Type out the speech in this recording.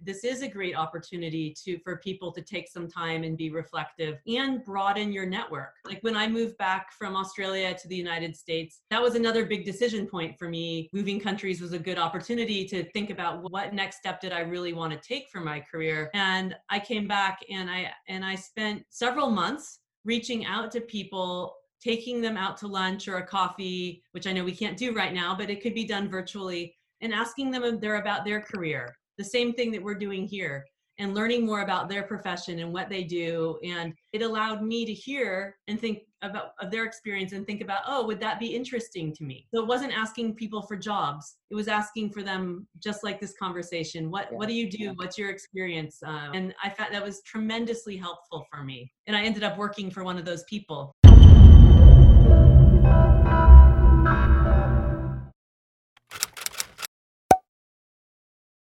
this is a great opportunity to for people to take some time and be reflective and broaden your network. Like when i moved back from australia to the united states that was another big decision point for me. Moving countries was a good opportunity to think about what next step did i really want to take for my career. And i came back and i and i spent several months reaching out to people taking them out to lunch or a coffee which i know we can't do right now but it could be done virtually and asking them they're about their career the same thing that we're doing here and learning more about their profession and what they do. And it allowed me to hear and think about of their experience and think about oh would that be interesting to me? So it wasn't asking people for jobs. It was asking for them just like this conversation. What yeah. what do you do? Yeah. what's your experience? Um, and i found that was tremendously helpful for me. And i ended up working for one of those people